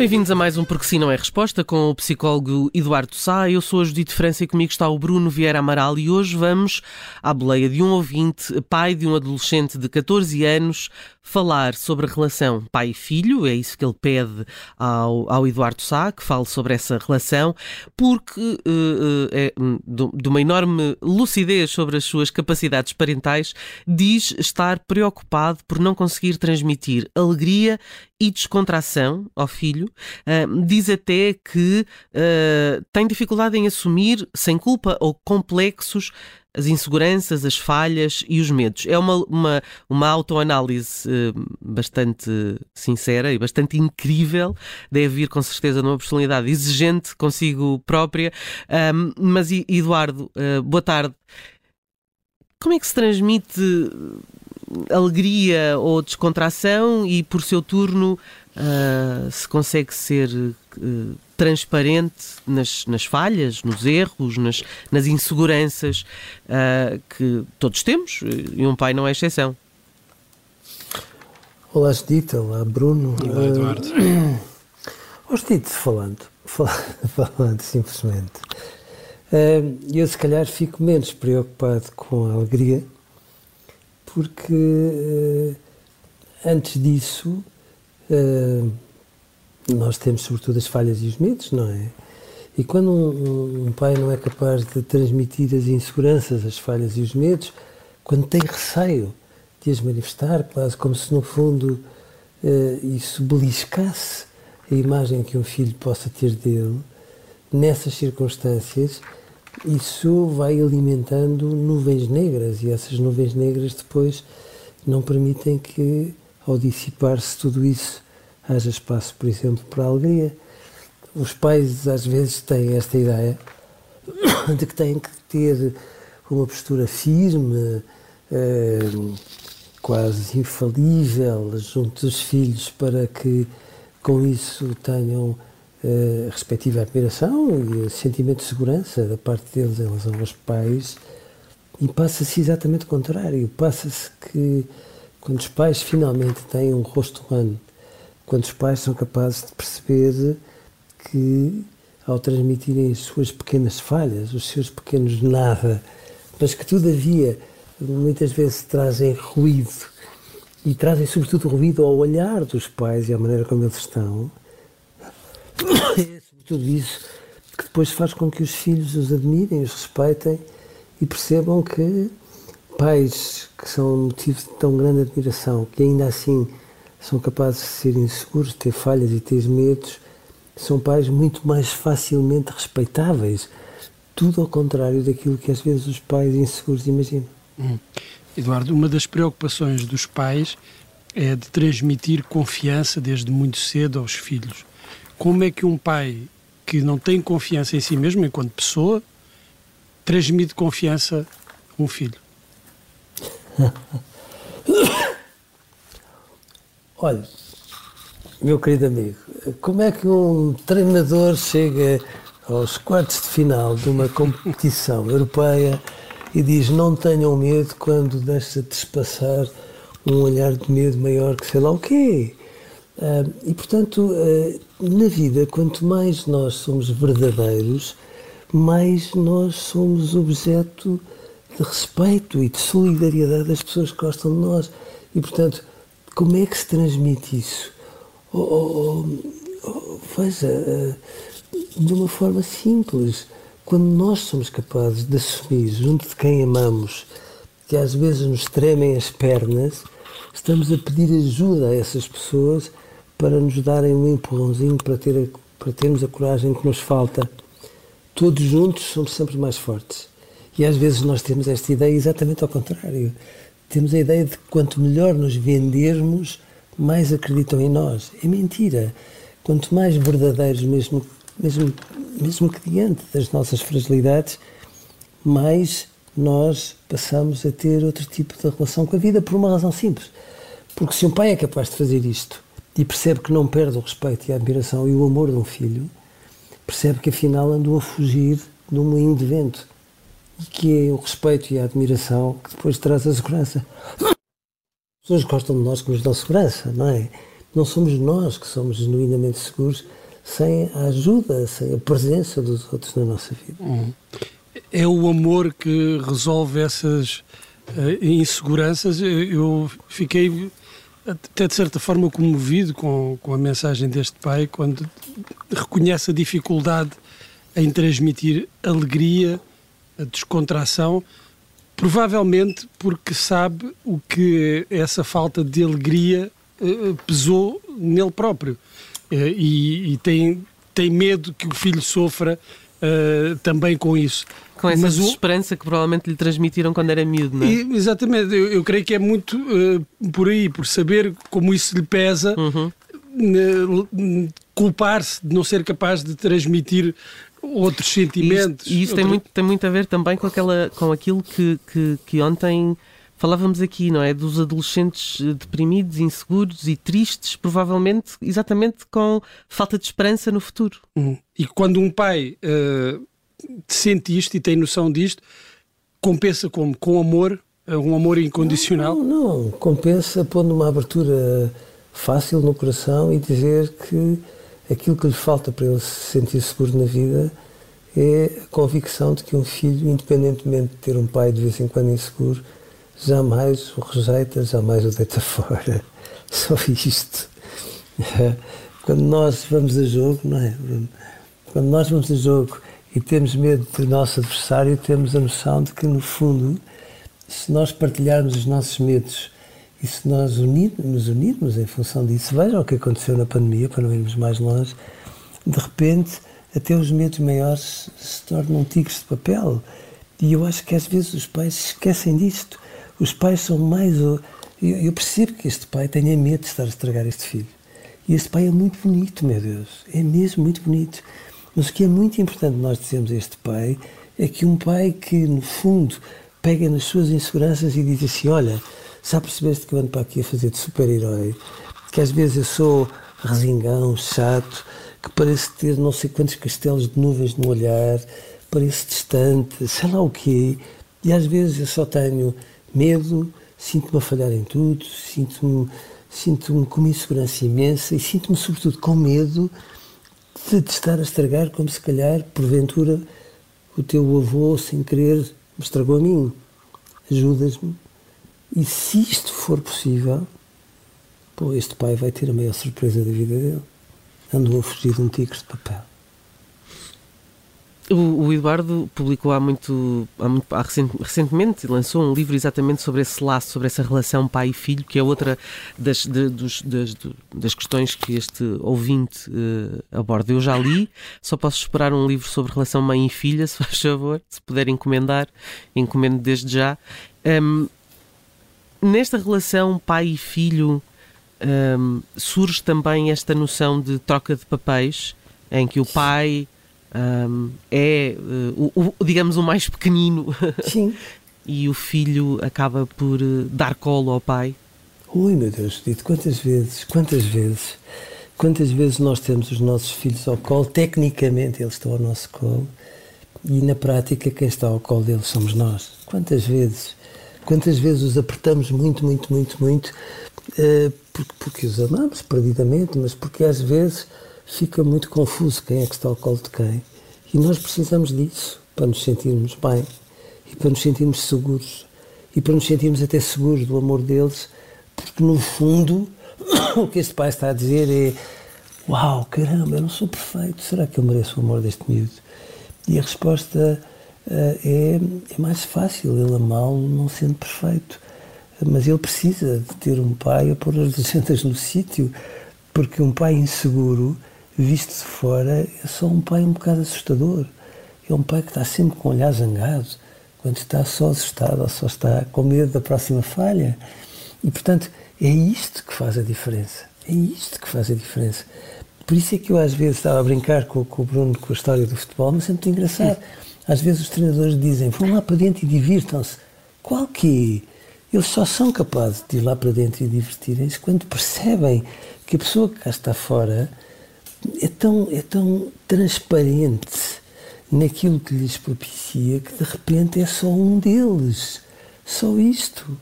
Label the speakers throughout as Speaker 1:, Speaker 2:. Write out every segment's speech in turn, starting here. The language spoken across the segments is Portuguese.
Speaker 1: Bem-vindos a mais um Porque Sim Não é Resposta com o psicólogo Eduardo Sá. Eu sou a Judite França e comigo está o Bruno Vieira Amaral e hoje vamos à boleia de um ouvinte, pai de um adolescente de 14 anos, falar sobre a relação pai e filho. É isso que ele pede ao, ao Eduardo Sá, que fale sobre essa relação, porque uh, é de uma enorme lucidez sobre as suas capacidades parentais, diz estar preocupado por não conseguir transmitir alegria e descontração ao filho. Uh, diz até que uh, tem dificuldade em assumir, sem culpa ou complexos, as inseguranças, as falhas e os medos. É uma, uma, uma autoanálise uh, bastante sincera e bastante incrível. Deve vir com certeza numa personalidade exigente consigo própria. Um, mas, Eduardo, boa tarde. Como é que se transmite alegria ou descontração e, por seu turno, uh, se consegue ser uh, transparente nas, nas, falhas, nos erros, nas, nas inseguranças uh, que todos temos e um pai não é exceção.
Speaker 2: Olá, Judita. Olá, Bruno.
Speaker 3: Olá, Eduardo.
Speaker 2: Uh, oh, falando, falando simplesmente. eu, se calhar, fico menos preocupado com a alegria porque uh, antes disso uh, nós temos sobretudo as falhas e os medos, não é? E quando um, um, pai não é capaz de transmitir as inseguranças, as falhas e os medos, quando tem receio de as manifestar, quase como se no fundo uh, isso beliscasse a imagem que um filho possa ter dele, nessas circunstâncias, isso vai alimentando nuvens negras e essas nuvens negras depois não permitem que, ao dissipar-se tudo isso, haja espaço, por exemplo, para a alegria. Os pais às vezes têm esta ideia de que têm que ter uma postura firme, eh, quase infalível junto dos filhos para que com isso tenham a respectiva admiração e sentimento de segurança da parte deles em relação aos pais e passa-se exatamente o contrário. Passa-se que quando os pais finalmente têm um rosto humano, quando os pais são capazes de perceber que ao transmitirem as suas pequenas falhas, os seus pequenos nada, mas que todavia muitas vezes trazem ruído e trazem sobretudo ruído ao olhar dos pais e à maneira como eles estão, é tudo isso que depois faz com que os filhos os admirem, os respeitem e percebam que pais que são motivo de tão grande admiração, que ainda assim são capazes de ser inseguros, de ter falhas e ter medos, são pais muito mais facilmente respeitáveis. Tudo ao contrário daquilo que às vezes os pais inseguros imaginam. Hum.
Speaker 3: Eduardo, uma das preocupações dos pais é de transmitir confiança desde muito cedo aos filhos como é que um pai que não tem confiança em si mesmo, enquanto pessoa, transmite confiança a um filho?
Speaker 2: Olha, meu querido amigo, como é que um treinador chega aos quartos de final de uma competição europeia e diz não tenham medo quando deixa de passar um olhar de medo maior que sei lá o quê? Uh, e portanto, uh, na vida, quanto mais nós somos verdadeiros, mais nós somos objeto de respeito e de solidariedade das pessoas que gostam de nós. E, portanto, como é que se transmite isso? Oh, oh veja, uh, de uma forma simples. Quando nós somos capazes de assumir, junto de quem amamos, que às vezes nos tremem as pernas, estamos a pedir ajuda a essas pessoas para nos darem um empurrãozinho para, ter a, para termos a coragem que nos falta. Todos juntos somos sempre mais fortes. E às vezes nós temos esta ideia exatamente ao contrário. Temos a ideia de que quanto melhor nos vendermos, mais acreditam em nós. É mentira. Quanto mais verdadeiros, mesmo, mesmo, mesmo que diante das nossas fragilidades, mais nós passamos a ter outro tipo de relação com a vida por uma razão simples. Porque se um pai é capaz de fazer isto e percebe que não perde o respeito e a admiração e o amor de um filho, percebe que afinal andou a fugir de um moinho de vento que é o respeito e a admiração que depois traz a segurança. As pessoas gostam de nós que nos dão segurança, não é? Não somos nós que somos genuinamente seguros sem a ajuda, sem a presença dos outros na nossa vida. Uhum.
Speaker 3: É o amor que resolve essas uh, inseguranças. Eu fiquei até de certa forma comovido com, com a mensagem deste pai quando reconhece a dificuldade em transmitir alegria, descontração, provavelmente porque sabe o que essa falta de alegria uh, pesou nele próprio uh, e, e, tem, tem medo que o filho sofra uh, também com isso.
Speaker 1: Com essa Mas o... que provavelmente lhe transmitiram quando era miúdo, não é?
Speaker 3: E, exatamente, eu, eu, creio que é muito uh, por aí, por saber como isso lhe pesa, uhum. uh, culpar-se de não ser capaz de transmitir outros sentimentos.
Speaker 1: E isso,
Speaker 3: outro...
Speaker 1: tem, muito, tem muito a ver também com, aquela, com aquilo que, que, que ontem falávamos aqui, não é? Dos adolescentes deprimidos, inseguros e tristes, provavelmente exatamente com falta de esperança no futuro.
Speaker 3: Uhum. E quando um pai uh, sente isto e tem noção disto, compensa como? Com amor? É um amor incondicional?
Speaker 2: Não, não, não. compensa pondo uma abertura fácil no coração e dizer que aquilo que lhe falta para ele se sentir seguro na vida é a convicção de que um filho, independentemente de ter um pai de vez em quando inseguro, jamais o rejeita, jamais o deita fora. Só isto. Quando nós vamos a jogo, não é? Quando nós vamos a jogo e temos medo do nosso adversário, temos a noção de que, no fundo, se nós partilharmos os nossos medos e se nós unir, nos unirmos em função disso, vejam o que aconteceu na pandemia, para não irmos mais longe, de repente, até os medos maiores se tornam tigres de papel. E eu acho que às vezes os pais esquecem disto. Os pais são mais. Eu percebo que este pai tenha medo de estar a estragar este filho. E este pai é muito bonito, meu Deus. É mesmo muito bonito. Mas o que é muito importante nós dizermos a este pai é que um pai que, no fundo, pega nas suas inseguranças e diz assim: Olha, já percebeste que eu ando para aqui a fazer de super-herói? Que às vezes eu sou resingão, chato, que parece ter não sei quantos castelos de nuvens no olhar, parece distante, sei lá o quê. E às vezes eu só tenho medo, sinto-me a falhar em tudo, sinto-me sinto com uma insegurança imensa e sinto-me, sobretudo, com medo de te estar a estragar, como se calhar, porventura, o teu avô, sem querer, me estragou a mim. Ajudas-me. E se isto for possível, pô, este pai vai ter a maior surpresa da vida dele. Andou a fugir de um tigre de papel.
Speaker 1: O, o, Eduardo publicou há muito, há muito há recent, recentemente, lançou um livro exatamente sobre esse laço, sobre essa relação pai e filho, que é outra das, de, dos, das, das, questões que este ouvinte uh, aborda. Eu já li, só posso esperar um livro sobre relação mãe e filha, se faz favor, se puder encomendar, encomendo desde já. Um, nesta relação pai e filho um, surge também esta noção de troca de papéis, em que o pai um, é, uh, o, o, digamos, o mais pequenino.
Speaker 2: Sim.
Speaker 1: e o filho acaba por uh, dar colo ao pai.
Speaker 2: Ui, meu Deus, dito quantas vezes, quantas vezes, quantas vezes nós temos os nossos filhos ao colo, tecnicamente eles estão ao nosso colo, e na prática quem está ao colo deles somos nós. Quantas vezes, quantas vezes os apertamos muito, muito, muito, muito, porque, porque os amamos perdidamente, mas porque às vezes fica muito confuso quem é que está ao colo de quem. E nós precisamos disso para nos sentirmos bem e para nos sentirmos seguros e para nos sentirmos até seguros do amor deles, porque no fundo o que este pai está a dizer é: Uau, caramba, eu não sou perfeito, será que eu mereço o amor deste miúdo? E a resposta é, é mais fácil ele amá-lo não sendo perfeito. Mas ele precisa de ter um pai a pôr as legendas no sítio, porque um pai inseguro, visto de fora, é só um pai um bocado assustador. É um pai que está sempre com o olhar zangado, quando está só assustado ou só está com medo da próxima falha. E, portanto, é isto que faz a diferença. É isto que faz a diferença. Por isso é que eu às vezes estava a brincar com, com o Bruno com a história do futebol, mas é muito engraçado. Às vezes os treinadores dizem, vão lá para dentro e divirtam-se. Qual que é? Eles só são capazes de ir lá para dentro e divertirem-se quando percebem que a pessoa que cá está fora é tão, é tão transparente naquilo que lhes propicia que de repente é só um deles. Só isto.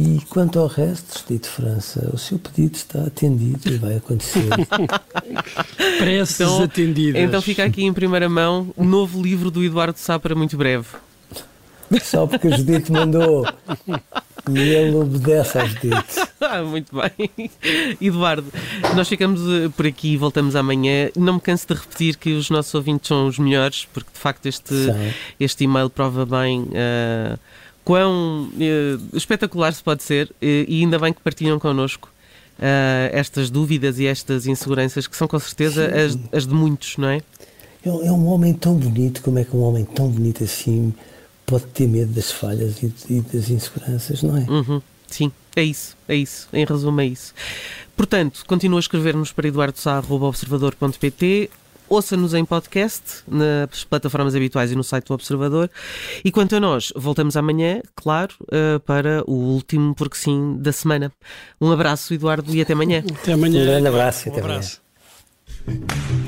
Speaker 2: E quanto ao resto, Dito França, o seu pedido está atendido e vai acontecer.
Speaker 3: Preces
Speaker 1: Então-
Speaker 3: atendidas.
Speaker 1: Então fica aqui em primeira mão o novo livro do Eduardo Sá para muito breve.
Speaker 2: Só porque a Judite mandou. E ele obedece à Judite.
Speaker 1: Ah, muito bem. Eduardo, nós ficamos eh, por aqui e voltamos amanhã. Não me canso de repetir que os nossos ouvintes são os melhores, porque de facto este, este e-mail prova bem eh, quão eh, espetacular se pode ser eh, e ainda bem que partilham connosco eh, estas dúvidas e estas inseguranças que são com certeza as, as de muitos, não é?
Speaker 2: É um é um homem tão bonito, como é que um homem tão bonito assim pode ter medo das falhas e, e das inseguranças, não é?
Speaker 1: Uhum. Sim, é isso, é isso. Em resumo, é isso. Portanto, continua a escrever-nos para eduardosá.observador.pt Ouça-nos em podcast, nas plataformas habituais e no site do Observador. E quanto a nós, voltamos amanhã, claro, eh, para o último porque sim da semana. Um abraço, Eduardo, e até amanhã.
Speaker 3: Até amanhã.
Speaker 2: Um grande abraço e
Speaker 3: Um
Speaker 2: até amanhã.
Speaker 3: abraço.